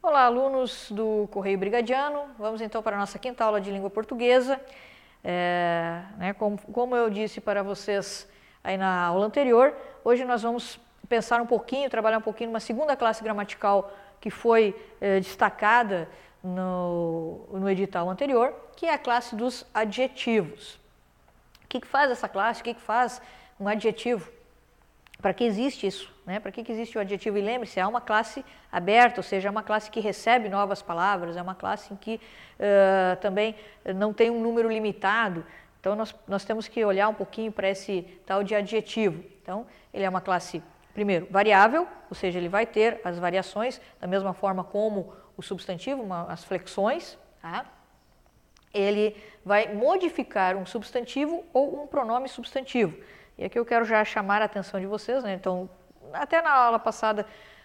Olá, alunos do Correio Brigadiano. Vamos então para a nossa quinta aula de língua portuguesa. É, né, como, como, eu disse para vocês aí na aula anterior, hoje nós vamos pensar um pouquinho, trabalhar um pouquinho numa segunda classe gramatical que foi é, destacada no, no edital anterior, que é a classe dos adjetivos. O que, que faz essa classe? O que, que faz um adjetivo? Para que existe isso? Né? Para que, que existe o adjetivo? E lembre-se, é uma classe aberta, ou seja, é uma classe que recebe novas palavras, é uma classe em que uh, também não tem um número limitado. Então, nós, nós temos que olhar um pouquinho para esse tal de adjetivo. Então, ele é uma classe, primeiro, variável, ou seja, ele vai ter as variações da mesma forma como o substantivo, uma, as flexões. Tá? Ele vai modificar um substantivo ou um pronome substantivo. E aqui eu quero já chamar a atenção de vocês, né? Então, até na aula passada,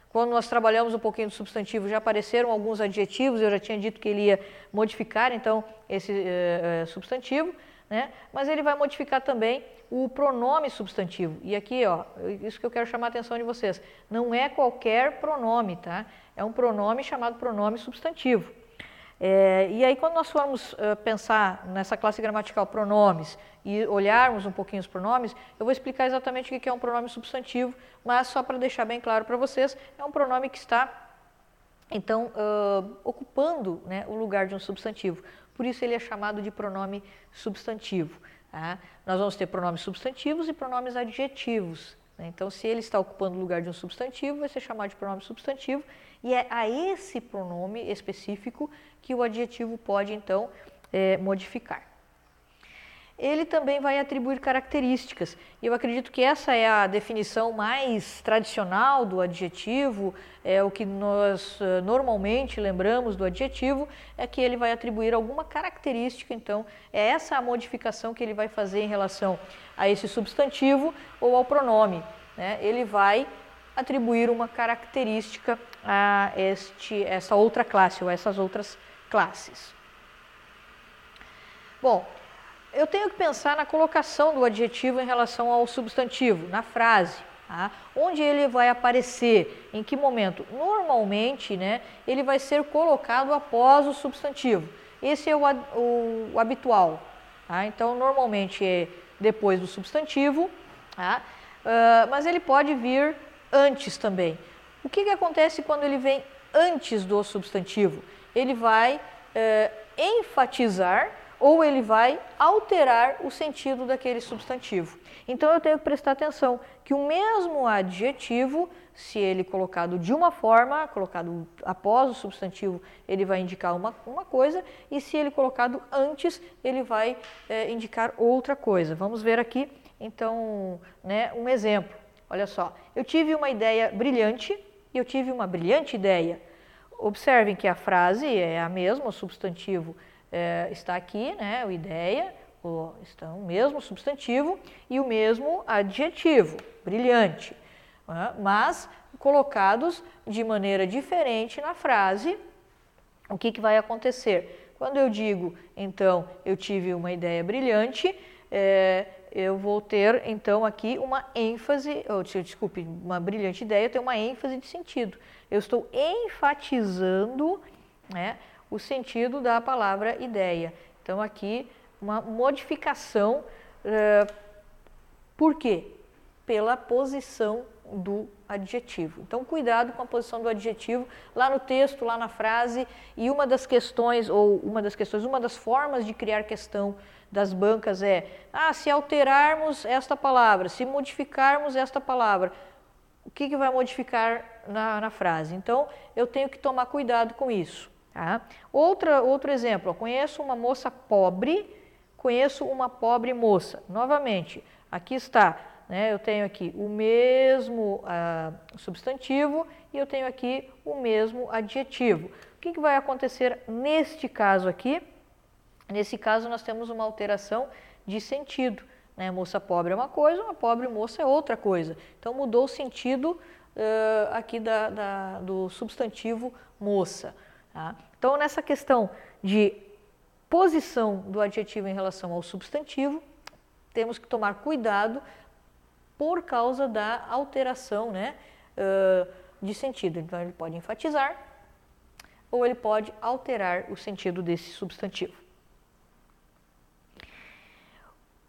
quando nós trabalhamos um pouquinho do substantivo, já apareceram alguns adjetivos, eu já tinha dito que ele ia modificar, então, esse uh, substantivo, né? Mas ele vai modificar também o pronome substantivo. E aqui, ó, isso que eu quero chamar a atenção de vocês, não é qualquer pronome, tá? É um pronome chamado pronome substantivo. É, e aí, quando nós formos uh, pensar nessa classe gramatical pronomes e olharmos um pouquinho os pronomes, eu vou explicar exatamente o que é um pronome substantivo, mas só para deixar bem claro para vocês, é um pronome que está, então, uh, ocupando né, o lugar de um substantivo. Por isso ele é chamado de pronome substantivo. Tá? Nós vamos ter pronomes substantivos e pronomes adjetivos. Né? Então, se ele está ocupando o lugar de um substantivo, vai ser chamado de pronome substantivo e é a esse pronome específico que o adjetivo pode, então, é, modificar. Ele também vai atribuir características. E eu acredito que essa é a definição mais tradicional do adjetivo, é o que nós uh, normalmente lembramos do adjetivo, é que ele vai atribuir alguma característica, então é essa a modificação que ele vai fazer em relação a esse substantivo ou ao pronome. Né? Ele vai atribuir uma característica a este, essa outra classe ou essas outras classes. Bom, eu tenho que pensar na colocação do adjetivo em relação ao substantivo, na frase. Tá? Onde ele vai aparecer, em que momento? Normalmente, né, ele vai ser colocado após o substantivo. Esse é o, o, o habitual. Tá? Então, normalmente é depois do substantivo, tá? uh, mas ele pode vir antes também. O que, que acontece quando ele vem antes do substantivo? Ele vai é, enfatizar ou ele vai alterar o sentido daquele substantivo. Então eu tenho que prestar atenção que o mesmo adjetivo, se ele colocado de uma forma, colocado após o substantivo, ele vai indicar uma, uma coisa, e se ele colocado antes, ele vai é, indicar outra coisa. Vamos ver aqui, então, né, um exemplo. Olha só, eu tive uma ideia brilhante e eu tive uma brilhante ideia. Observem que a frase é a mesma, o substantivo é, está aqui, né, o ideia, o, está o mesmo substantivo e o mesmo adjetivo, brilhante, né, mas colocados de maneira diferente na frase, o que, que vai acontecer? Quando eu digo, então, eu tive uma ideia brilhante, é, eu vou ter então aqui uma ênfase, ou, desculpe, uma brilhante ideia, tem uma ênfase de sentido. Eu estou enfatizando né, o sentido da palavra ideia. Então aqui uma modificação, uh, por quê? Pela posição do adjetivo. Então, cuidado com a posição do adjetivo lá no texto, lá na frase. E uma das questões, ou uma das questões, uma das formas de criar questão das bancas é: ah, se alterarmos esta palavra, se modificarmos esta palavra, o que, que vai modificar na, na frase? Então, eu tenho que tomar cuidado com isso. Tá? Outra, outro exemplo: eu conheço uma moça pobre, conheço uma pobre moça. Novamente, aqui está. Né, eu tenho aqui o mesmo ah, substantivo e eu tenho aqui o mesmo adjetivo. O que, que vai acontecer neste caso aqui? Nesse caso, nós temos uma alteração de sentido. Né? Moça pobre é uma coisa, uma pobre moça é outra coisa. Então, mudou o sentido uh, aqui da, da, do substantivo moça. Tá? Então, nessa questão de posição do adjetivo em relação ao substantivo, temos que tomar cuidado por causa da alteração né, uh, de sentido. Então, ele pode enfatizar ou ele pode alterar o sentido desse substantivo.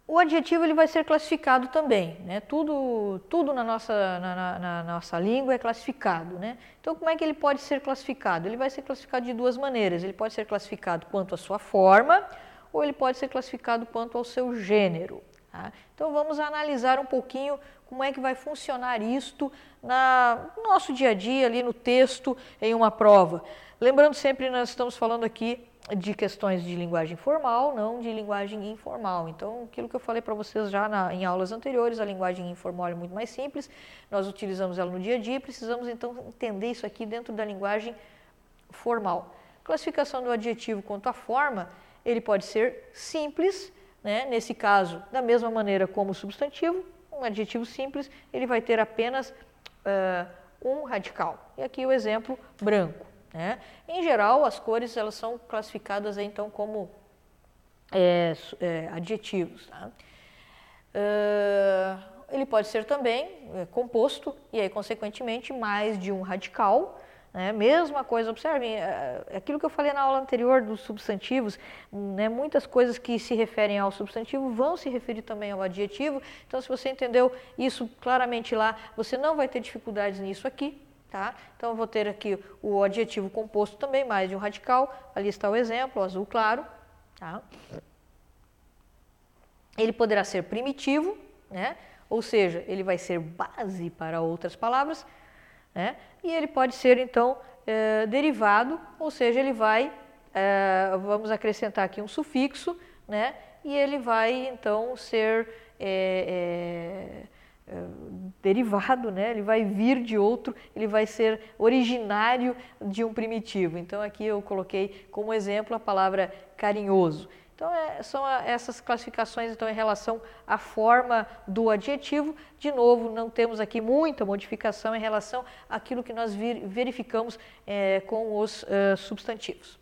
O adjetivo ele vai ser classificado também, né? Tudo, tudo na, nossa, na, na, na, nossa língua é classificado, né? Então, como é que ele pode ser classificado? Ele vai ser classificado de duas maneiras. Ele pode ser classificado quanto à sua forma, ou ele pode ser classificado quanto ao seu gênero. Tá? Então, vamos analisar um pouquinho como é que vai funcionar isto na, no nosso dia a dia, ali no texto, em uma prova. Lembrando sempre, nós estamos falando aqui de questões de linguagem formal, não de linguagem informal. Então, aquilo que eu falei para vocês já na, em aulas anteriores, a linguagem informal é muito mais simples, nós utilizamos ela no dia a dia precisamos então entender isso aqui dentro da linguagem formal. Classificação do adjetivo quanto à forma, ele pode ser simples, né? nesse caso, da mesma maneira como o substantivo, um adjetivo simples, ele vai ter apenas uh, um radical. E aqui o exemplo branco. Né? Em geral, as cores elas são classificadas então como é, é, adjetivos. Tá? Uh, ele pode ser também é, composto e aí, consequentemente, mais de um radical. Né? Mesma coisa, observem, é, é aquilo que eu falei na aula anterior dos substantivos, né? muitas coisas que se referem ao substantivo vão se referir também ao adjetivo. Então, se você entendeu isso claramente lá, você não vai ter dificuldades nisso aqui. Tá? Então, eu vou ter aqui o adjetivo composto também, mais de um radical. Ali está o exemplo, o azul claro. Tá? Ele poderá ser primitivo, né? ou seja, ele vai ser base para outras palavras. Né? E ele pode ser, então, é, derivado, ou seja, ele vai, é, vamos acrescentar aqui um sufixo, né? e ele vai, então, ser... É, derivado, né? ele vai vir de outro, ele vai ser originário de um primitivo. Então aqui eu coloquei como exemplo a palavra carinhoso. Então é, são essas classificações então em relação à forma do adjetivo. De novo, não temos aqui muita modificação em relação àquilo que nós verificamos é, com os uh, substantivos.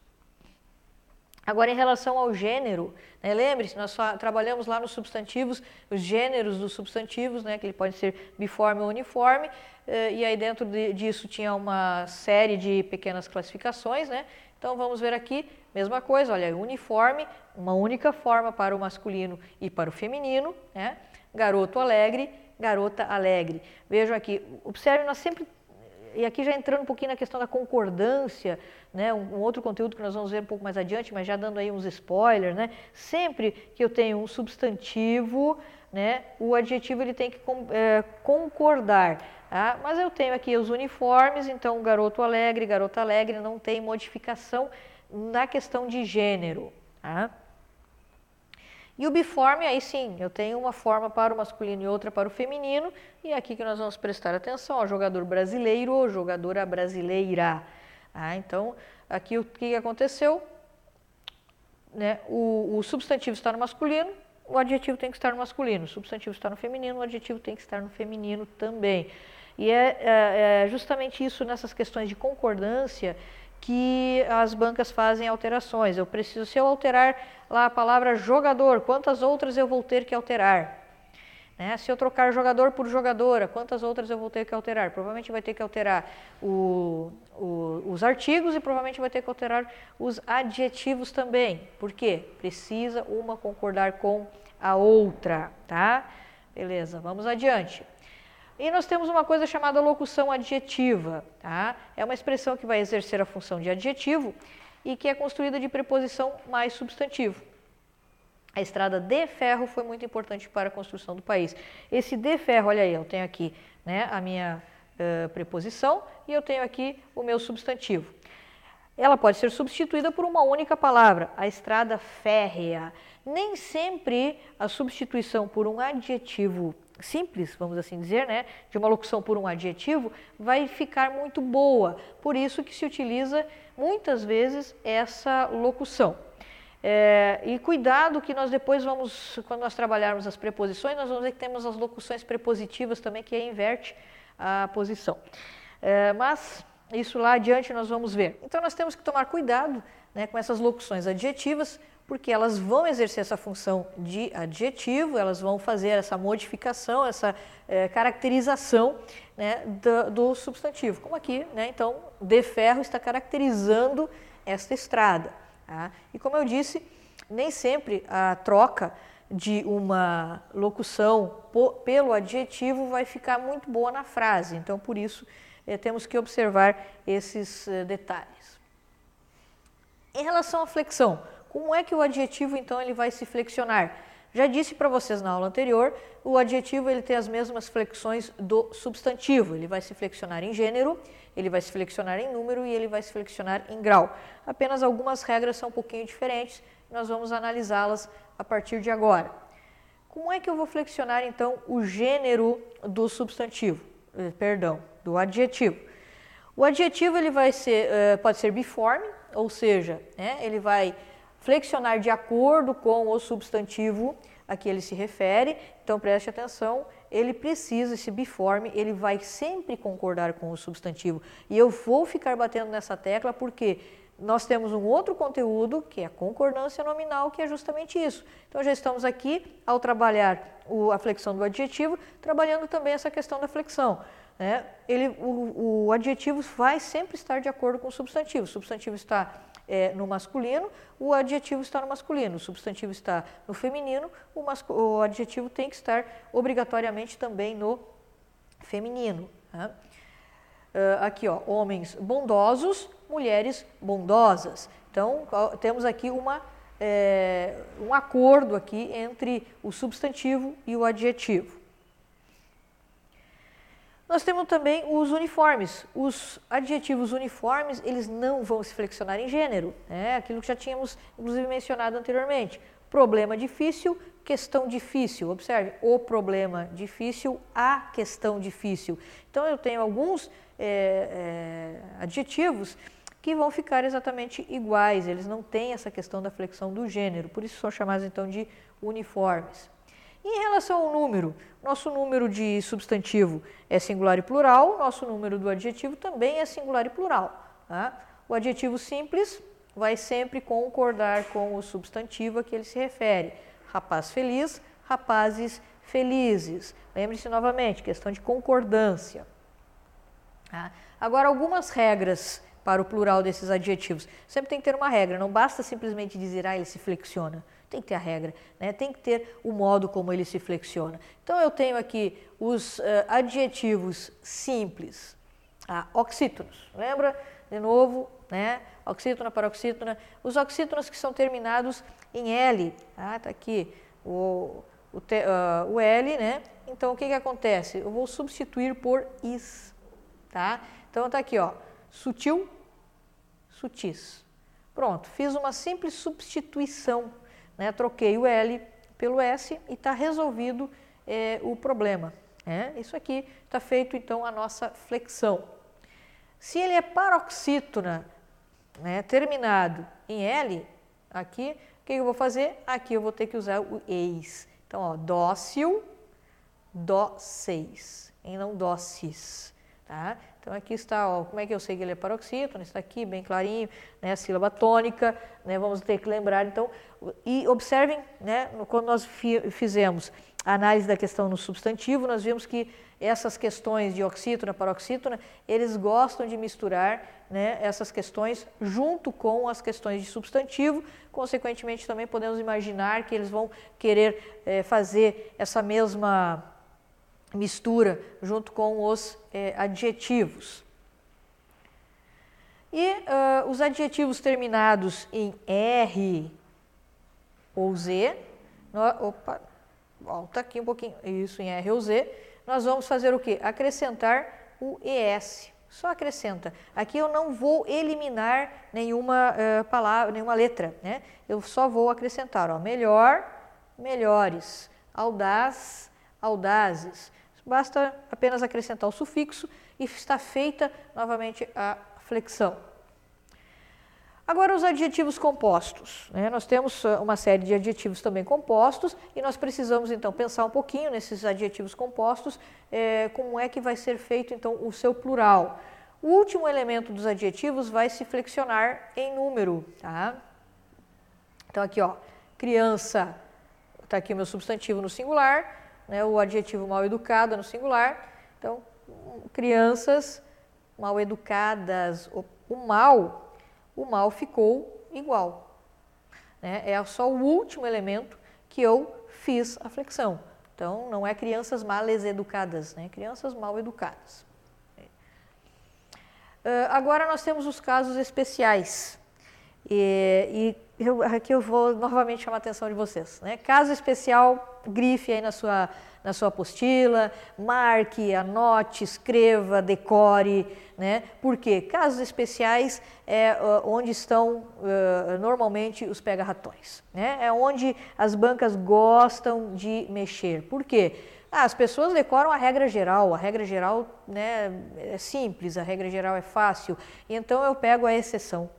Agora, em relação ao gênero, né, lembre-se, nós trabalhamos lá nos substantivos, os gêneros dos substantivos, né, que ele pode ser biforme ou uniforme, eh, e aí dentro de, disso tinha uma série de pequenas classificações, né? Então vamos ver aqui, mesma coisa, olha, uniforme, uma única forma para o masculino e para o feminino, né? Garoto alegre, garota alegre. Vejam aqui, observe, nós sempre e aqui já entrando um pouquinho na questão da concordância, né, um, um, outro conteúdo que nós vamos ver um pouco mais adiante, mas já dando aí uns spoilers, né, sempre que eu tenho um substantivo, né, o adjetivo ele tem que é, concordar. Tá? Mas eu tenho aqui os uniformes, então garoto alegre, garota alegre, não tem modificação na questão de gênero. Tá? E o biforme, aí sim, eu tenho uma forma para o masculino e outra para o feminino, e é aqui que nós vamos prestar atenção ao jogador brasileiro ou jogadora brasileira. Ah, então, aqui o que aconteceu? Né, o, o substantivo está no masculino, o adjetivo tem que estar no masculino, o substantivo está no feminino, o adjetivo tem que estar no feminino também. E é, é, é justamente isso nessas questões de concordância que as bancas fazem alterações. Eu preciso, se eu alterar lá a palavra jogador, quantas outras eu vou ter que alterar? Né? Se eu trocar jogador por jogadora, quantas outras eu vou ter que alterar? Provavelmente vai ter que alterar o, o, os artigos e provavelmente vai ter que alterar os adjetivos também. Por quê? Precisa uma concordar com a outra, tá? Beleza, vamos adiante. E nós temos uma coisa chamada locução adjetiva. Tá? É uma expressão que vai exercer a função de adjetivo e que é construída de preposição mais substantivo. A estrada de ferro foi muito importante para a construção do país. Esse de ferro, olha aí, eu tenho aqui né, a minha uh, preposição e eu tenho aqui o meu substantivo. Ela pode ser substituída por uma única palavra, a estrada férrea. Nem sempre a substituição por um adjetivo simples, vamos assim dizer, né, de uma locução por um adjetivo, vai ficar muito boa. Por isso que se utiliza muitas vezes essa locução. É, e cuidado que nós depois vamos, quando nós trabalharmos as preposições, nós vamos ver que temos as locuções prepositivas também, que inverte a posição. É, mas isso lá adiante nós vamos ver. Então nós temos que tomar cuidado né, com essas locuções adjetivas, porque elas vão exercer essa função de adjetivo, elas vão fazer essa modificação, essa é, caracterização né, do, do, substantivo. Como aqui, né, então, de ferro está caracterizando esta estrada. Tá? E como eu disse, nem sempre a troca de uma locução pelo adjetivo vai ficar muito boa na frase. Então, por isso, é, temos que observar esses é, detalhes. Em relação à flexão, como é que o adjetivo então ele vai se flexionar? Já disse para vocês na aula anterior, o adjetivo ele tem as mesmas flexões do substantivo. Ele vai se flexionar em gênero, ele vai se flexionar em número e ele vai se flexionar em grau. Apenas algumas regras são um pouquinho diferentes, nós vamos analisá-las a partir de agora. Como é que eu vou flexionar então o gênero do substantivo? Eh, perdão, do adjetivo. O adjetivo ele vai ser, uh, pode ser biforme, ou seja, né, ele vai flexionar de acordo com o substantivo a que ele se refere. Então preste atenção, ele precisa, esse biforme, ele vai sempre concordar com o substantivo. E eu vou ficar batendo nessa tecla porque nós temos um outro conteúdo, que é a concordância nominal, que é justamente isso. Então já estamos aqui, ao trabalhar o, a flexão do adjetivo, trabalhando também essa questão da flexão. Né? Ele, o, o adjetivo vai sempre estar de acordo com o substantivo. O substantivo está é, no masculino, o adjetivo está no masculino, o substantivo está no feminino, o, o adjetivo tem que estar obrigatoriamente também no feminino. Né? Uh, aqui, ó, homens bondosos, mulheres bondosas. Então, temos aqui uma, é, um acordo aqui entre o substantivo e o adjetivo. Nós temos também os uniformes. Os adjetivos uniformes, eles não vão se flexionar em gênero, né? aquilo que já tínhamos, inclusive, mencionado anteriormente. Problema difícil, questão difícil. Observe, o problema difícil, a questão difícil. Então, eu tenho alguns é, é, adjetivos que vão ficar exatamente iguais, eles não têm essa questão da flexão do gênero, por isso são chamados então de uniformes. Em relação ao número, nosso número de substantivo é singular e plural, nosso número do adjetivo também é singular e plural. Tá? O adjetivo simples vai sempre concordar com o substantivo a que ele se refere. Rapaz feliz, rapazes felizes. Lembre-se novamente, questão de concordância. Tá? Agora, algumas regras para o plural desses adjetivos. Sempre tem que ter uma regra, não basta simplesmente dizer, ah, ele se flexiona tem que ter a regra, né? tem que ter o modo como ele se flexiona. Então eu tenho aqui os uh, adjetivos simples, ah, oxítonos, lembra? De novo, né? oxítona, paroxítona, os oxítonos que são terminados em L, tá, tá aqui o, o, te, uh, o L, né? Então o que, que acontece? Eu vou substituir por is, tá? Então tá aqui, ó, sutil, sutis. Pronto, fiz uma simples substituição né? Troquei o L pelo S e está resolvido é, o problema. Né? Isso aqui está feito então a nossa flexão. Se ele é paroxítona né, terminado em L, aqui, o que eu vou fazer? Aqui eu vou ter que usar o eis. Então, ó, dócil, dóceis, e não dócis. Tá? Então aqui está, ó, como é que eu sei que ele é paroxítono? Está aqui bem clarinho, né, a sílaba tônica, né, vamos ter que lembrar então, e observem, né, quando nós fizemos a análise da questão no substantivo, nós vimos que essas questões de oxítona, paroxítona, eles gostam de misturar né, essas questões junto com as questões de substantivo, consequentemente também podemos imaginar que eles vão querer é, fazer essa mesma mistura junto com os é, adjetivos. E uh, os adjetivos terminados em R ou Z, opa, volta aqui um pouquinho, isso, em R ou Z, nós vamos fazer o que? Acrescentar o ES, só acrescenta. Aqui eu não vou eliminar nenhuma uh, palavra, nenhuma letra, né? Eu só vou acrescentar, ó, melhor, melhores, audaz, audazes. Basta apenas acrescentar o sufixo e está feita novamente a flexão. Agora, os adjetivos compostos. Né? Nós temos ah, uma série de adjetivos também compostos e nós precisamos então pensar um pouquinho nesses adjetivos compostos, é, como é que vai ser feito então o seu plural. O último elemento dos adjetivos vai se flexionar em número. Tá? Então aqui, ó, criança, está aqui o meu substantivo no singular, né, o adjetivo mal educada no singular. Então, crianças mal educadas, o, o mal, o mal ficou igual. Né? É só o último elemento que eu fiz a flexão. Então, não é crianças mal educadas, né? crianças mal educadas. Uh, agora nós temos os casos especiais. E, e eu, aqui eu vou novamente chamar a atenção de vocês. Né? Caso especial, grife aí na sua, na sua apostila, marque, anote, escreva, decore. Né? Por quê? Casos especiais é onde estão uh, normalmente os pega-ratões. Né? É onde as bancas gostam de mexer. Por quê? Ah, as pessoas decoram a regra geral, a regra geral né, é simples, a regra geral é fácil, então eu pego a exceção.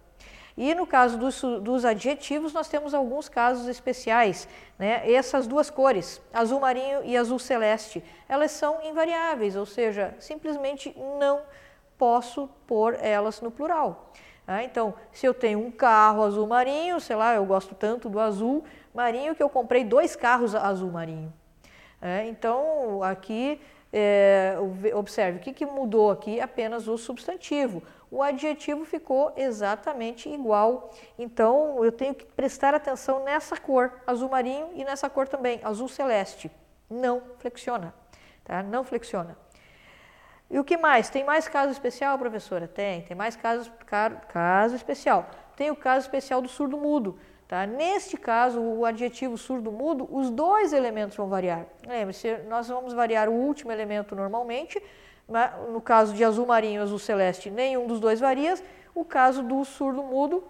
E no caso dos, dos adjetivos, nós temos alguns casos especiais. Né? Essas duas cores, azul marinho e azul celeste, elas são invariáveis, ou seja, simplesmente não posso pôr elas no plural. Ah, então, se eu tenho um carro azul marinho, sei lá, eu gosto tanto do azul marinho que eu comprei dois carros azul marinho. É, então, aqui, é, observe, o que, que mudou aqui? Apenas o substantivo o adjetivo ficou exatamente igual. Então, eu tenho que prestar atenção nessa cor, azul marinho, e nessa cor também, azul celeste. Não flexiona, tá? Não flexiona. E o que mais? Tem mais caso especial, professora? Tem, tem mais caso, caso especial. Tem o caso especial do surdo-mudo. Tá? Neste caso, o adjetivo surdo-mudo, os dois elementos vão variar. Lembre-se, nós vamos variar o último elemento normalmente, no caso de azul marinho e azul celeste, nenhum dos dois varia. O caso do surdo mudo,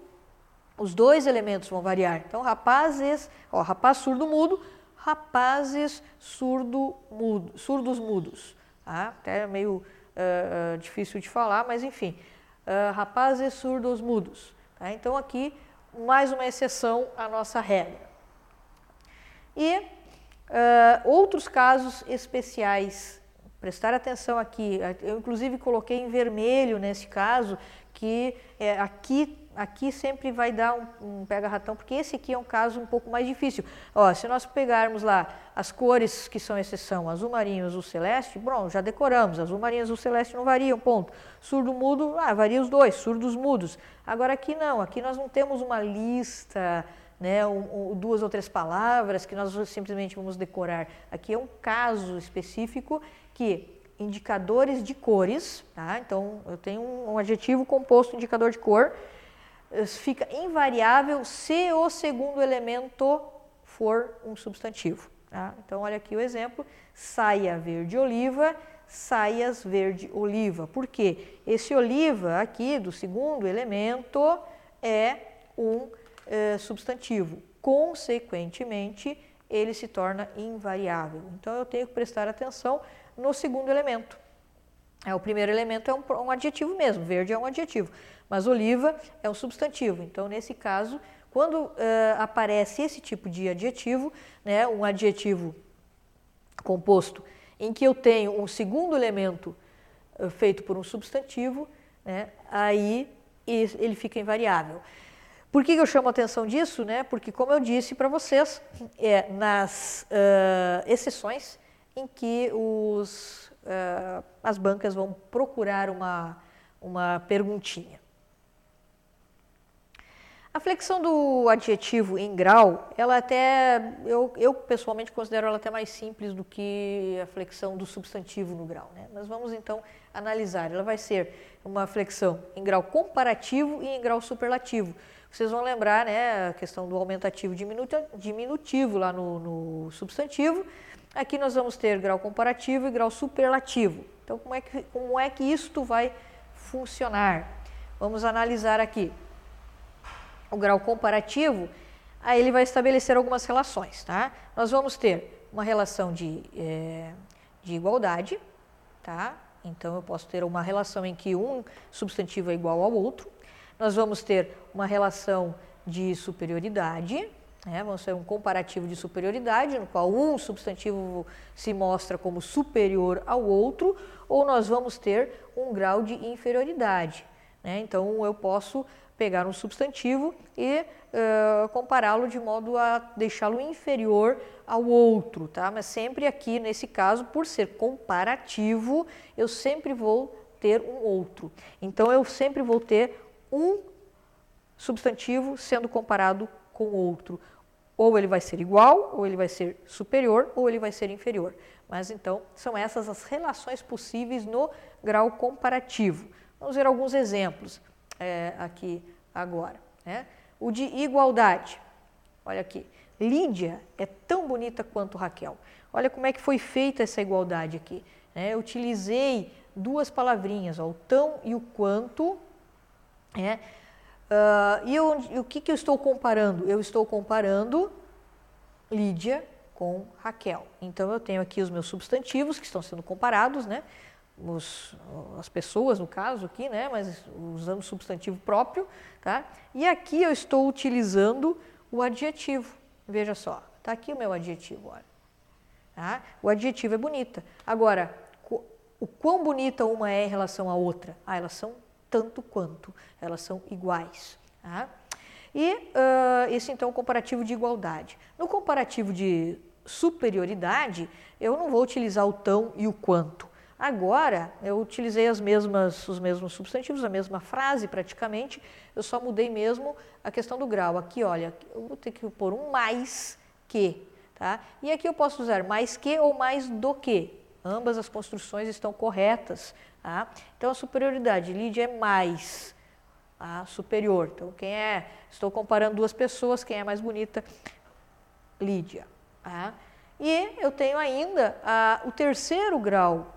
os dois elementos vão variar. Então, rapazes, ó, rapaz surdo mudo, rapazes surdo mudo, surdos mudos. Tá? Até meio uh, difícil de falar, mas enfim. Uh, rapazes surdos mudos. Tá? Então, aqui, mais uma exceção à nossa regra. E uh, outros casos especiais prestar atenção aqui. Eu, inclusive, coloquei em vermelho nesse caso, que é, aqui, aqui sempre vai dar um, um pega-ratão, porque esse aqui é um caso um pouco mais difícil. Ó, se nós pegarmos lá as cores que são exceção, azul marinho azul celeste, bom, já decoramos, azul marinho azul celeste não variam, ponto. Surdo mudo, ah, varia os dois, surdos mudos. Agora aqui não, aqui nós não temos uma lista né, duas ou três palavras que nós simplesmente vamos decorar. Aqui é um caso específico que indicadores de cores, tá? então eu tenho um, adjetivo composto indicador de cor, eh, fica invariável se o segundo elemento for um substantivo. Tá? Então olha aqui o exemplo, saia verde oliva, saias verde oliva. Por quê? Esse oliva aqui do segundo elemento é um eh, substantivo. Consequentemente, ele se torna invariável. Então eu tenho que prestar atenção no segundo elemento. É, o primeiro elemento é um, um adjetivo mesmo, verde é um adjetivo, mas oliva é um substantivo. Então, nesse caso, quando uh, aparece esse tipo de adjetivo, né, um adjetivo composto em que eu tenho um segundo elemento uh, feito por um substantivo, né, aí ele fica invariável. Por que eu chamo a atenção disso? Né? Porque, como eu disse para vocês, é, nas uh, exceções em que os, uh, as bancas vão procurar uma, uma perguntinha. A flexão do adjetivo em grau, ela até, eu, eu pessoalmente considero ela até mais simples do que a flexão do substantivo no grau. Né? Mas vamos então analisar. Ela vai ser uma flexão em grau comparativo e em grau superlativo. Vocês vão lembrar né, a questão do aumentativo diminutivo lá no, no substantivo. Aqui nós vamos ter grau comparativo e grau superlativo. Então, como é que, como é que isto vai funcionar? Vamos analisar aqui. O grau comparativo, aí ele vai estabelecer algumas relações, tá? Nós vamos ter uma relação de, é, de igualdade, tá? Então, eu posso ter uma relação em que um substantivo é igual ao outro. Nós vamos ter uma relação de superioridade, né? Vamos ter um comparativo de superioridade, no qual um substantivo se mostra como superior ao outro, ou nós vamos ter um grau de inferioridade. Né? Então, eu posso pegar um substantivo e uh, compará-lo de modo a deixá-lo inferior ao outro, tá? Mas sempre aqui, nesse caso, por ser comparativo, eu sempre vou ter um outro. Então, eu sempre vou ter um substantivo sendo comparado com outro. Ou ele vai ser igual, ou ele vai ser superior, ou ele vai ser inferior. Mas então, são essas as relações possíveis no grau comparativo. Vamos ver alguns exemplos é, aqui agora. Né? O de igualdade. Olha aqui. Lídia é tão bonita quanto Raquel. Olha como é que foi feita essa igualdade aqui. Né? Eu utilizei duas palavrinhas, ó, o tão e o quanto. Né? Uh, e, eu, o que, que eu estou comparando? Eu estou comparando Lídia com Raquel. Então eu tenho aqui os meus substantivos que estão sendo comparados, né? Os, as pessoas no caso aqui, né? Mas usando substantivo próprio, tá? E aqui eu estou utilizando o adjetivo. Veja só, tá aqui o meu adjetivo, olha. Tá? O adjetivo é bonita. Agora, o quão bonita uma é em relação à outra? Ah, elas são tanto quanto, elas são iguais. Tá? E uh, esse então é o comparativo de igualdade. No comparativo de superioridade, eu não vou utilizar o tão e o quanto. Agora, eu utilizei as mesmas, os mesmos substantivos, a mesma frase praticamente, eu só mudei mesmo a questão do grau. Aqui, olha, eu vou ter que pôr um mais que, tá? E aqui eu posso usar mais que ou mais do que. Ambas as construções estão corretas, tá? Então, a superioridade, Lídia é mais, a superior. Então, quem é, estou comparando duas pessoas, quem é mais bonita? Lídia. Tá? E eu tenho ainda a, o terceiro grau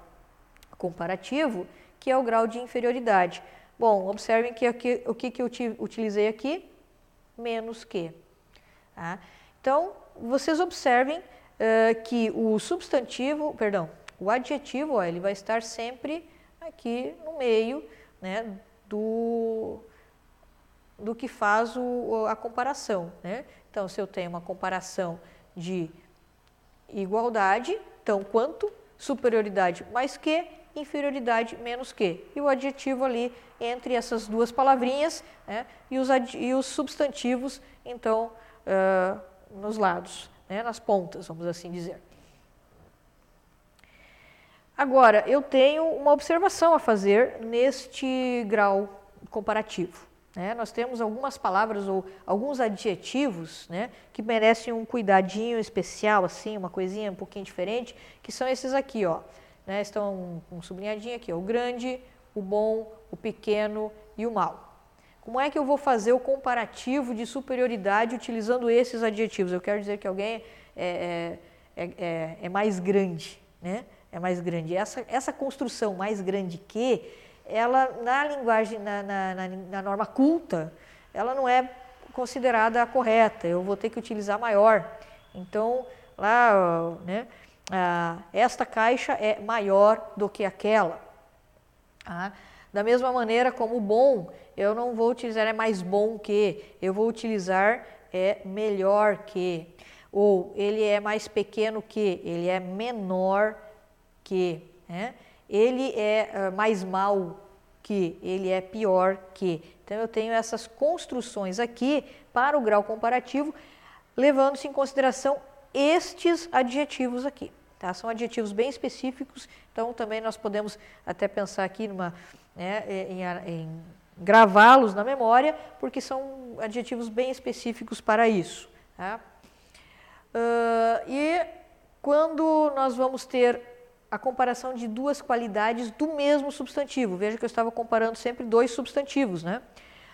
comparativo, que é o grau de inferioridade. Bom, observem que aqui, o que, que eu utilizei aqui? Menos que. Tá? Então, vocês observem uh, que o substantivo, perdão, o adjetivo, ó, ele vai estar sempre aqui no meio né, do, do que faz o, a comparação. Né? Então, se eu tenho uma comparação de igualdade, então quanto, superioridade mais que, inferioridade menos que. E o adjetivo ali entre essas duas palavrinhas né? e, os e os substantivos, então, uh, nos lados, né? nas pontas, vamos assim dizer. Agora, eu tenho uma observação a fazer neste grau comparativo. Né? Nós temos algumas palavras ou alguns adjetivos né, que merecem um cuidadinho especial, assim, uma coisinha um pouquinho diferente, que são esses aqui, ó. Né? Estão com um sublinhadinho aqui, ó, o grande, o bom, o pequeno e o mal. Como é que eu vou fazer o comparativo de superioridade utilizando esses adjetivos? Eu quero dizer que alguém é, é, é, é mais grande, né? É mais grande. Essa, essa construção mais grande que, ela na linguagem, na, na, na, na norma culta, ela não é considerada correta, eu vou ter que utilizar maior. Então, lá, né, esta caixa é maior do que aquela. Ah, da mesma maneira como bom, eu não vou utilizar é mais bom que, eu vou utilizar é melhor que. Ou ele é mais pequeno que, ele é menor que, né? ele é uh, mais mal que, ele é pior que. Então eu tenho essas construções aqui para o grau comparativo, levando-se em consideração estes adjetivos aqui. Tá? São adjetivos bem específicos, então também nós podemos até pensar aqui numa, né, em, em gravá-los na memória, porque são adjetivos bem específicos para isso. Tá? Uh, e quando nós vamos ter a comparação de duas qualidades do mesmo substantivo. Veja que eu estava comparando sempre dois substantivos, né?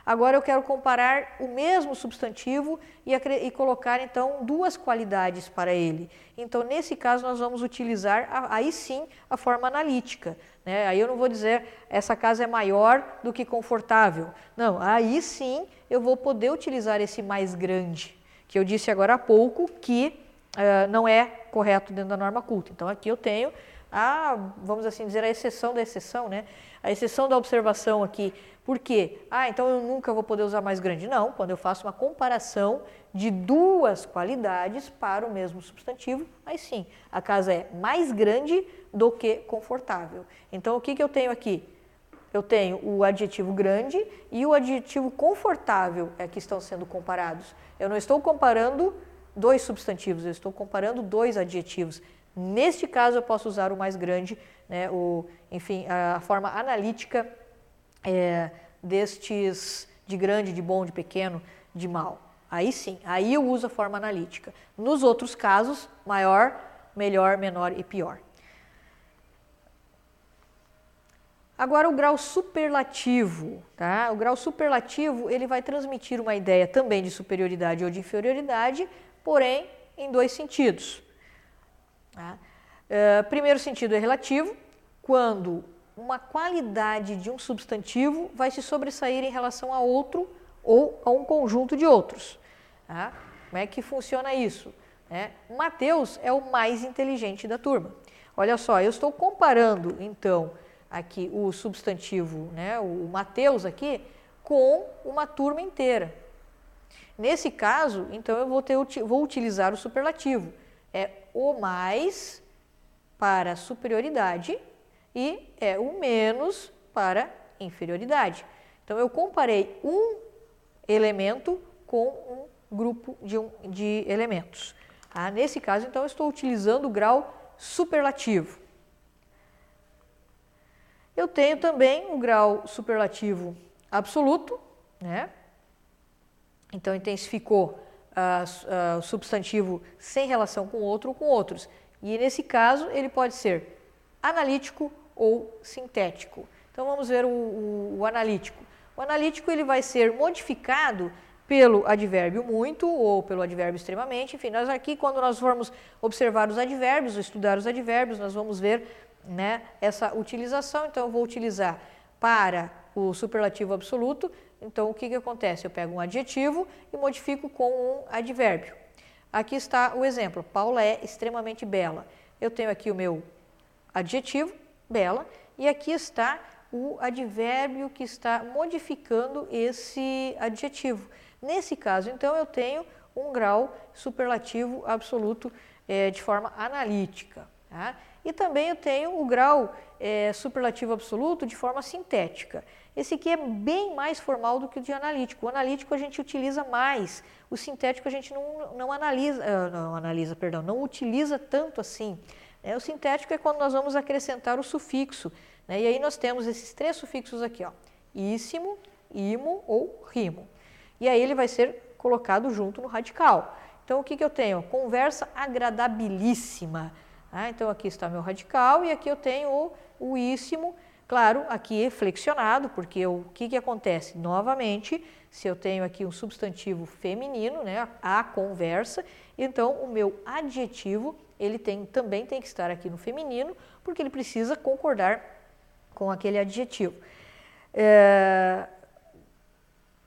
Agora eu quero comparar o mesmo substantivo e, e, colocar então duas qualidades para ele. Então, nesse caso, nós vamos utilizar a, aí sim a forma analítica. Né? Aí eu não vou dizer essa casa é maior do que confortável. Não, aí sim eu vou poder utilizar esse mais grande, que eu disse agora há pouco que uh, não é correto dentro da norma culta. Então, aqui eu tenho a, vamos assim dizer, a exceção da exceção, né? A exceção da observação aqui. Por quê? Ah, então eu nunca vou poder usar mais grande. Não, quando eu faço uma comparação de duas qualidades para o mesmo substantivo, aí sim, a casa é mais grande do que confortável. Então, o que, que eu tenho aqui? eu tenho o adjetivo grande e o adjetivo confortável é que estão sendo comparados. Eu não estou comparando dois substantivos, eu estou comparando dois adjetivos. Neste caso, eu posso usar o mais grande, né, o, enfim, a forma analítica é, destes de grande, de bom, de pequeno, de mal. Aí sim, aí eu uso a forma analítica. Nos outros casos, maior, melhor, menor e pior. Agora o grau superlativo, tá? O grau superlativo, ele vai transmitir uma ideia também de superioridade ou de inferioridade, porém em dois sentidos. Tá? Uh, primeiro sentido é relativo, quando uma qualidade de um substantivo vai se sobressair em relação a outro ou a um conjunto de outros. Tá? Como é que funciona isso? É, Mateus é o mais inteligente da turma. Olha só, eu estou comparando então aqui o substantivo, né, o Mateus aqui, com uma turma inteira. Nesse caso, então eu vou, ter, vou utilizar o superlativo. É o mais para superioridade e é o menos para inferioridade. Então eu comparei um elemento com um grupo de, um, de elementos. Ah, nesse caso, então, estou utilizando o grau superlativo. Eu tenho também o grau superlativo absoluto, né? Então intensificou uh, uh, substantivo sem relação com outro ou com outros. E nesse caso ele pode ser analítico ou sintético. Então vamos ver o, o, o analítico. O analítico ele vai ser modificado pelo advérbio muito ou pelo advérbio extremamente. Enfim, nós aqui, quando nós formos observar os advérbios, estudar os advérbios, nós vamos ver né, essa utilização. Então, eu vou utilizar para o superlativo absoluto. Então, o que, que acontece? Eu pego um adjetivo e modifico com um advérbio. Aqui está o exemplo. Paula é extremamente bela. Eu tenho aqui o meu adjetivo, bela, e aqui está o advérbio que está modificando esse adjetivo. Nesse caso, então, eu tenho um grau superlativo absoluto é, de forma analítica. Tá? E também eu tenho o grau é, superlativo absoluto de forma sintética. Esse aqui é bem mais formal do que o de analítico. O analítico a gente utiliza mais, o sintético a gente não, não analisa, uh, não analisa, perdão, não utiliza tanto assim. É, o sintético é quando nós vamos acrescentar o sufixo. Né? E aí nós temos esses três sufixos aqui, ó, íssimo, imo ou rimo. E aí ele vai ser colocado junto no radical. Então o que, que eu tenho? Conversa agradabilíssima. Ah, então aqui está meu radical e aqui eu tenho o, o claro, aqui flexionado, porque o que, que acontece? Novamente, se eu tenho aqui um substantivo feminino, né, a conversa, então o meu adjetivo ele tem, também tem que estar aqui no feminino, porque ele precisa concordar com aquele adjetivo. É,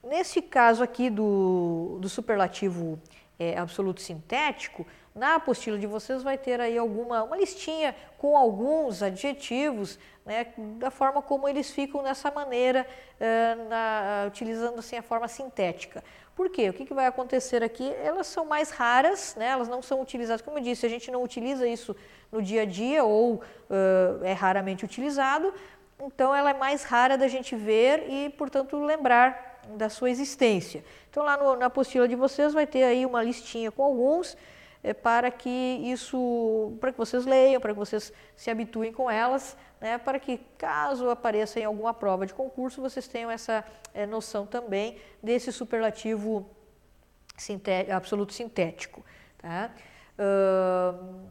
nesse caso aqui do, do superlativo é, absoluto sintético, na apostila de vocês vai ter aí alguma uma listinha com alguns adjetivos, né, da forma como eles ficam nessa maneira, uh, na, utilizando assim a forma sintética. Por quê? O que, que, vai acontecer aqui? Elas são mais raras, né, elas não são utilizadas, como eu disse, a gente não utiliza isso no dia a dia ou uh, é raramente utilizado, então ela é mais rara da gente ver e, portanto, lembrar da sua existência. Então lá no, na apostila de vocês vai ter aí uma listinha com alguns é, para que isso, para que vocês leiam, para que vocês se habituem com elas, né, para que caso apareça em alguma prova de concurso, vocês tenham essa é, noção também desse superlativo sinté absoluto sintético. Tá? Uh,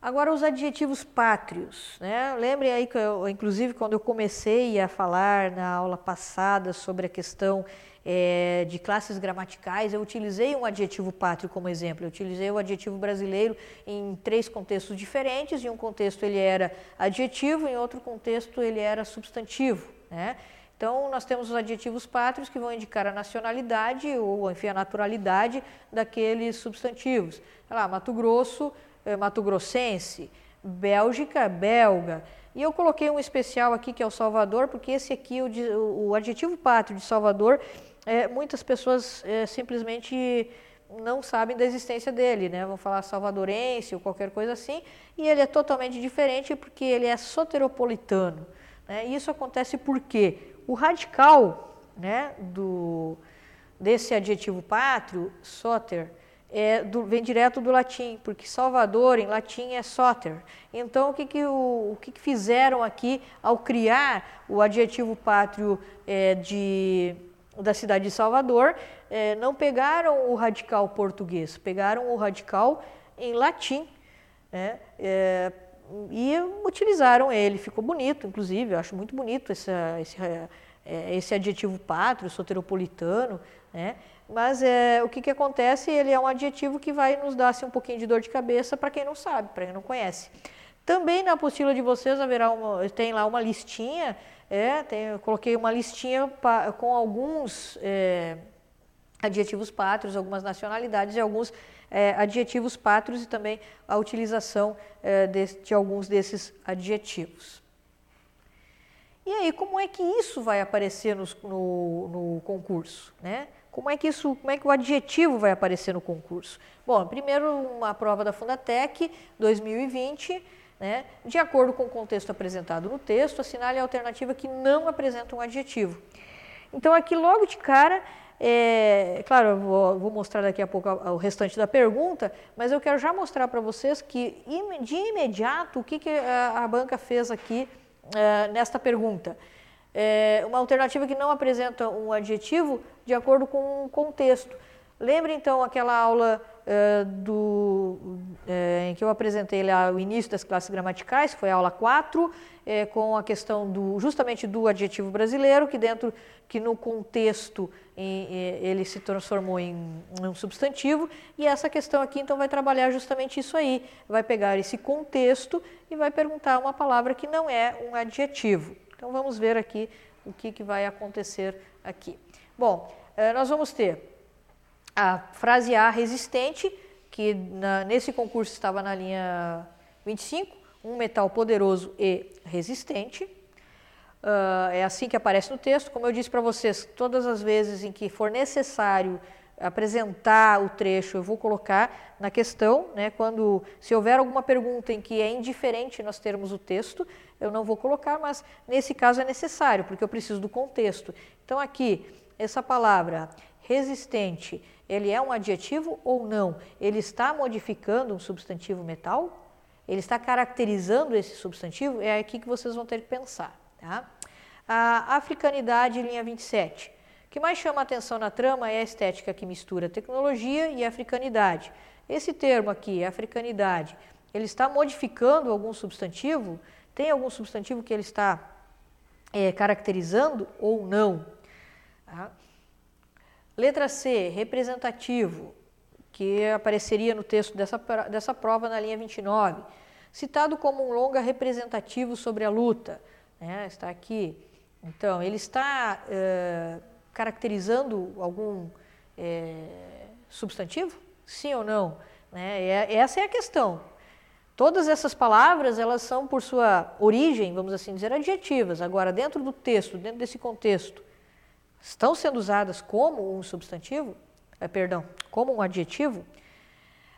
Agora, os adjetivos pátrios. Né? Lembrem aí que, eu, inclusive, quando eu comecei a falar na aula passada sobre a questão é, de classes gramaticais, eu utilizei um adjetivo pátrio como exemplo. Eu utilizei o adjetivo brasileiro em três contextos diferentes. Em um contexto ele era adjetivo, em outro contexto ele era substantivo. Né? Então, nós temos os adjetivos pátrios que vão indicar a nacionalidade ou, enfim, a naturalidade daqueles substantivos. Sei lá, Mato Grosso, é, Mato Grossense, Bélgica, belga. E eu coloquei um especial aqui que é o Salvador, porque esse aqui, o, o adjetivo pátrio de Salvador, é, muitas pessoas é, simplesmente não sabem da existência dele, né? Vão falar salvadorense ou qualquer coisa assim, e ele é totalmente diferente porque ele é soteropolitano. Né? Isso acontece porque o radical né, do, desse adjetivo pátrio, soter, é do, vem direto do latim, porque Salvador em latim é soter. Então, o que, que, o, o que, que fizeram aqui ao criar o adjetivo pátrio é, de, da cidade de Salvador? É, não pegaram o radical português, pegaram o radical em latim. Né? É, e utilizaram ele, ficou bonito, inclusive, eu acho muito bonito essa, esse, é, esse adjetivo pátrio, soteropolitano, né? Mas é, o que, que acontece? Ele é um adjetivo que vai nos dar assim, um pouquinho de dor de cabeça para quem não sabe, para quem não conhece. Também na apostila de vocês haverá uma, tem lá uma listinha, é, tem, eu coloquei uma listinha com alguns é, adjetivos pátrios, algumas nacionalidades e alguns é, adjetivos pátrios e também a utilização é, de, de alguns desses adjetivos. E aí, como é que isso vai aparecer no, no, no concurso? Né? Como é que isso, como é que o adjetivo vai aparecer no concurso? Bom, primeiro uma prova da Fundatec 2020, né? De acordo com o contexto apresentado no texto, assinale a alternativa que não apresenta um adjetivo. Então aqui logo de cara é, claro, eu vou, vou, mostrar daqui a pouco o restante da pergunta, mas eu quero já mostrar para vocês que de imediato o que, que a, a banca fez aqui uh, nesta pergunta. É uma alternativa que não apresenta um adjetivo de acordo com o contexto. Lembre então aquela aula uh, do, uh, em que eu apresentei lá o início das classes gramaticais, foi a aula 4, com a questão do, justamente do adjetivo brasileiro, que dentro, que no contexto em, ele se transformou em, em um substantivo, e essa questão aqui então vai trabalhar justamente isso aí, vai pegar esse contexto e vai perguntar uma palavra que não é um adjetivo. Então vamos ver aqui o que, que vai acontecer aqui. Bom, eh, nós vamos ter a frase A resistente, que na, nesse concurso estava na linha 25, um metal poderoso e resistente. Uh, é assim que aparece no texto. Como eu disse para vocês, todas as vezes em que for necessário apresentar o trecho, eu vou colocar na questão, né, quando se houver alguma pergunta em que é indiferente nós termos o texto, eu não vou colocar, mas nesse caso é necessário, porque eu preciso do contexto. Então aqui, essa palavra resistente, ele é um adjetivo ou não? Ele está modificando um substantivo metal? Ele está caracterizando esse substantivo? É aqui que vocês vão ter que pensar. Tá? A africanidade, linha 27. O que mais chama atenção na trama é a estética que mistura tecnologia e africanidade. Esse termo aqui, africanidade, ele está modificando algum substantivo? Tem algum substantivo que ele está é, caracterizando ou não? Tá? Letra C, representativo, que apareceria no texto dessa, dessa prova na linha 29. Citado como um longa representativo sobre a luta. Né? Está aqui. Então, ele está é, caracterizando algum é, substantivo? Sim ou não? Né? essa é a questão. Todas essas palavras, elas são, por sua origem, vamos assim dizer, adjetivas. Agora, dentro do texto, dentro desse contexto, estão sendo usadas como um substantivo? É, perdão, como um adjetivo?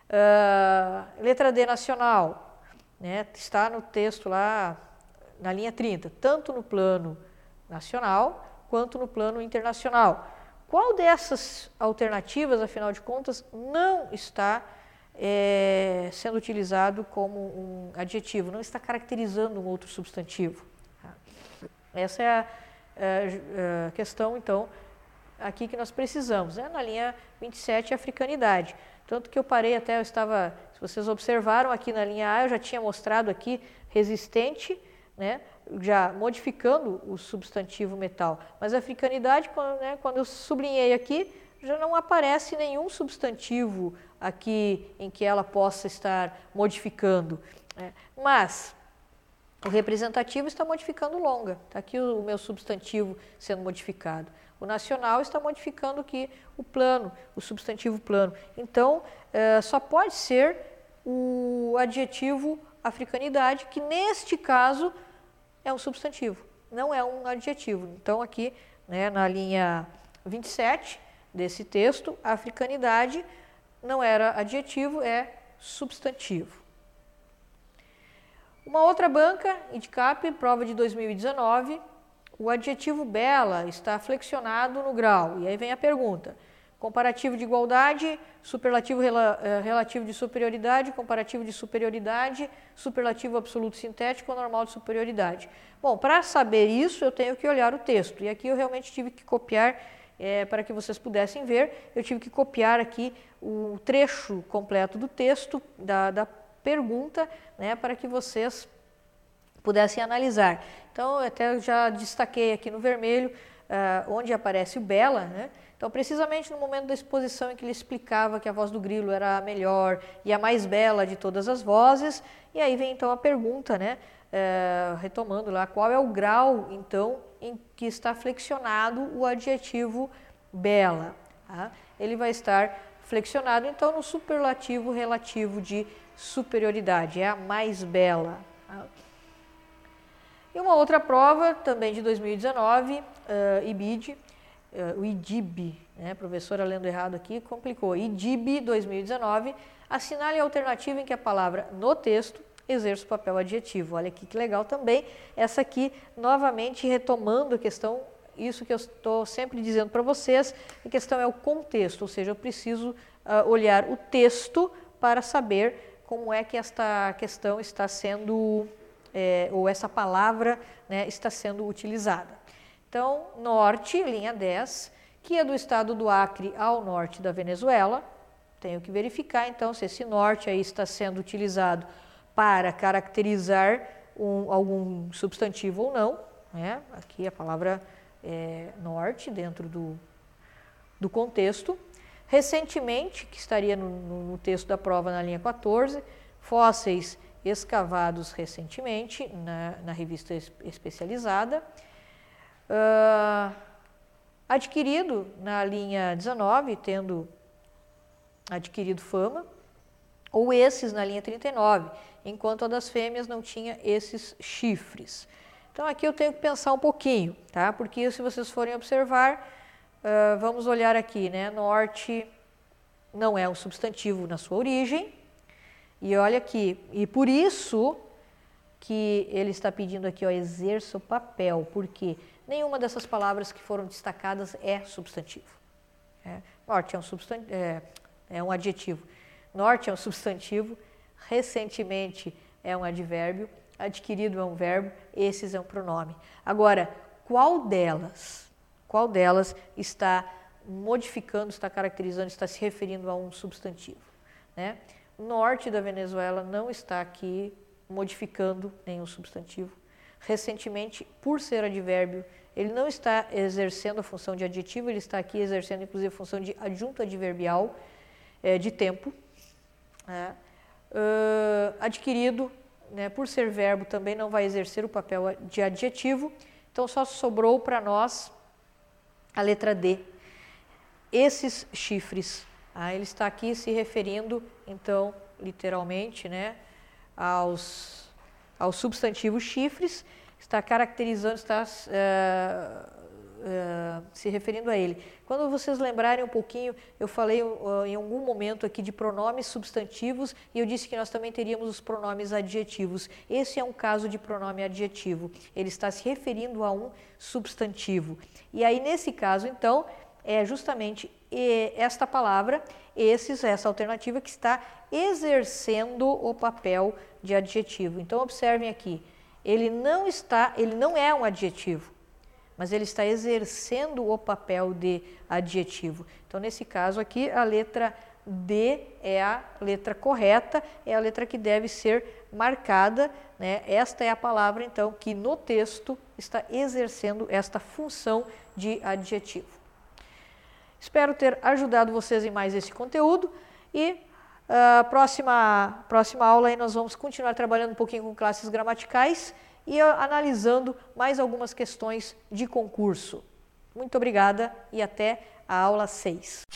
Uh, letra D, nacional. Né? Está no texto lá, na linha 30, tanto no plano nacional quanto no plano internacional. Qual dessas alternativas, afinal de contas, não está é, sendo utilizado como um adjetivo, não está caracterizando um outro substantivo? Essa é a, a, a questão, então, aqui que nós precisamos. Né? Na linha 27, africanidade. Tanto que eu parei até, eu estava, se vocês observaram aqui na linha A, eu já tinha mostrado aqui resistente, né? já modificando o substantivo metal. Mas a africanidade, quando, né, quando eu sublinhei aqui, já não aparece nenhum substantivo aqui em que ela possa estar modificando. Né? Mas o representativo está modificando longa. Está aqui o, meu substantivo sendo modificado. O nacional está modificando aqui o plano, o substantivo plano. Então, eh, só pode ser o adjetivo africanidade, que neste caso é um substantivo, não é um adjetivo. Então, aqui né, na linha 27 desse texto, africanidade não era adjetivo, é substantivo. Uma outra banca, IDCAP, prova de 2019, o adjetivo bela está flexionado no grau. E aí vem a pergunta: comparativo de igualdade, superlativo eh, relativo de superioridade, comparativo de superioridade, superlativo absoluto sintético ou normal de superioridade. Bom, para saber isso, eu tenho que olhar o texto. E aqui eu realmente tive que copiar, é, para que vocês pudessem ver, eu tive que copiar aqui o trecho completo do texto, da, da pergunta, né, para que vocês pudessem analisar. Então, eu até já destaquei aqui no vermelho, uh, onde aparece o Bela, né? Então, precisamente no momento da exposição em que ele explicava que a voz do grilo era a melhor e a mais bela de todas as vozes, e aí vem então a pergunta, né? Uh, retomando lá, qual é o grau, então, em que está flexionado o adjetivo bela? Tá? Ele vai estar flexionado, então, no superlativo relativo de superioridade, é a mais bela. E uma outra prova, também de 2019, uh, IBID, uh, o IDIB, né, professora lendo errado aqui, complicou. IDIB 2019, assinale a alternativa em que a palavra no texto exerce o papel adjetivo. Olha aqui que legal também. Essa aqui, novamente, retomando a questão, isso que eu estou sempre dizendo para vocês, a questão é o contexto, ou seja, eu preciso uh, olhar o texto para saber como é que esta questão está sendo é, ou essa palavra né, está sendo utilizada. Então, norte, linha 10, que é do estado do Acre ao norte da Venezuela. Tenho que verificar então se esse norte aí está sendo utilizado para caracterizar um, algum substantivo ou não. Né? Aqui a palavra é, norte dentro do, do contexto. Recentemente, que estaria no, no texto da prova na linha 14, fósseis escavados recentemente na, na revista especializada. Uh, adquirido na linha 19, tendo adquirido fama, ou esses na linha 39, enquanto a das fêmeas não tinha esses chifres. Então aqui eu tenho que pensar um pouquinho, tá? Porque se vocês forem observar, uh, vamos olhar aqui, né? Norte não é um substantivo na sua origem, e olha aqui, e por isso que ele está pedindo aqui, ó, exerça o papel, porque nenhuma dessas palavras que foram destacadas é substantivo. É, norte é um, substantivo, é, é um adjetivo. Norte é um substantivo, recentemente é um advérbio, adquirido é um verbo, esses é um pronome. Agora, qual delas, qual delas está modificando, está caracterizando, está se referindo a um substantivo? Né? norte da Venezuela não está aqui modificando nenhum substantivo. Recentemente, por ser advérbio, ele não está exercendo a função de adjetivo, ele está aqui exercendo inclusive a função de adjunto adverbial é, de tempo. É. Uh, adquirido, né, por ser verbo, também não vai exercer o papel de adjetivo, então só sobrou para nós a letra D. Esses chifres ah, ele está aqui se referindo, então, literalmente, né, aos, aos substantivos chifres, está caracterizando, está uh, uh, se referindo a ele. Quando vocês lembrarem um pouquinho, eu falei uh, em algum momento aqui de pronomes substantivos e eu disse que nós também teríamos os pronomes adjetivos. Esse é um caso de pronome adjetivo. Ele está se referindo a um substantivo. E aí, nesse caso, então, é justamente esta palavra, esses, essa alternativa que está exercendo o papel de adjetivo. Então observem aqui, ele não está, ele não é um adjetivo, mas ele está exercendo o papel de adjetivo. Então nesse caso aqui a letra D é a letra correta, é a letra que deve ser marcada, né? Esta é a palavra então que no texto está exercendo esta função de adjetivo. Espero ter ajudado vocês em mais esse conteúdo e uh, próxima, próxima aula aí nós vamos continuar trabalhando um pouquinho com classes gramaticais e analisando mais algumas questões de concurso. Muito obrigada e até a aula 6.